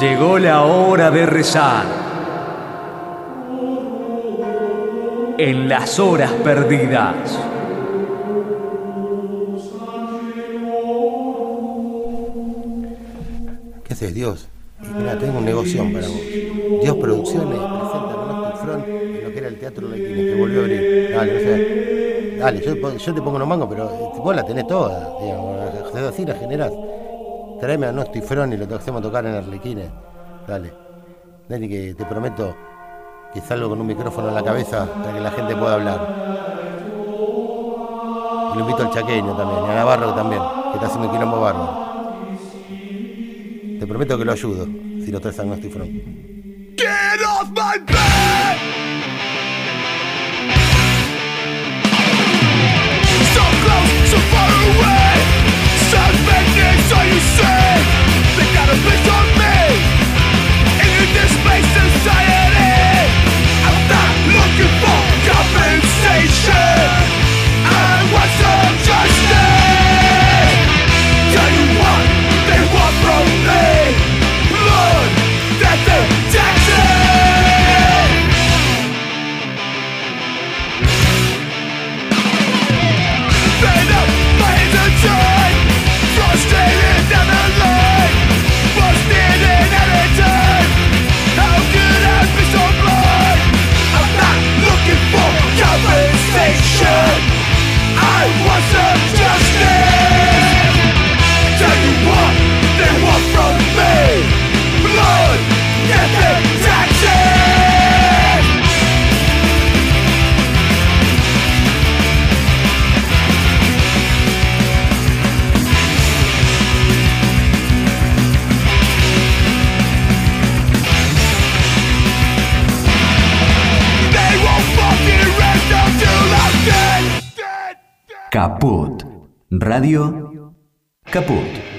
Llegó la hora de rezar. En las horas perdidas. ¿Qué haces, Dios? Tengo un negocio para vos. Dios Producciones presenta Monostic Front en lo que era el Teatro Lequines, que volvió a abrir. Dale, no sé. Dale, yo, te pongo unos mangos, pero vos la tenés toda, digamos. Así la generás. Traeme a Nosti Front y lo hacemos tocar en Arlequines. Dale. Dale que te prometo que salgo con un micrófono en la cabeza para que la gente pueda hablar. Y lo invito al chaqueño también, y a Navarro también, que está haciendo quilombo bárbaro. Te prometo que lo ayudo si lo traes a back! Caput. Radio Caput.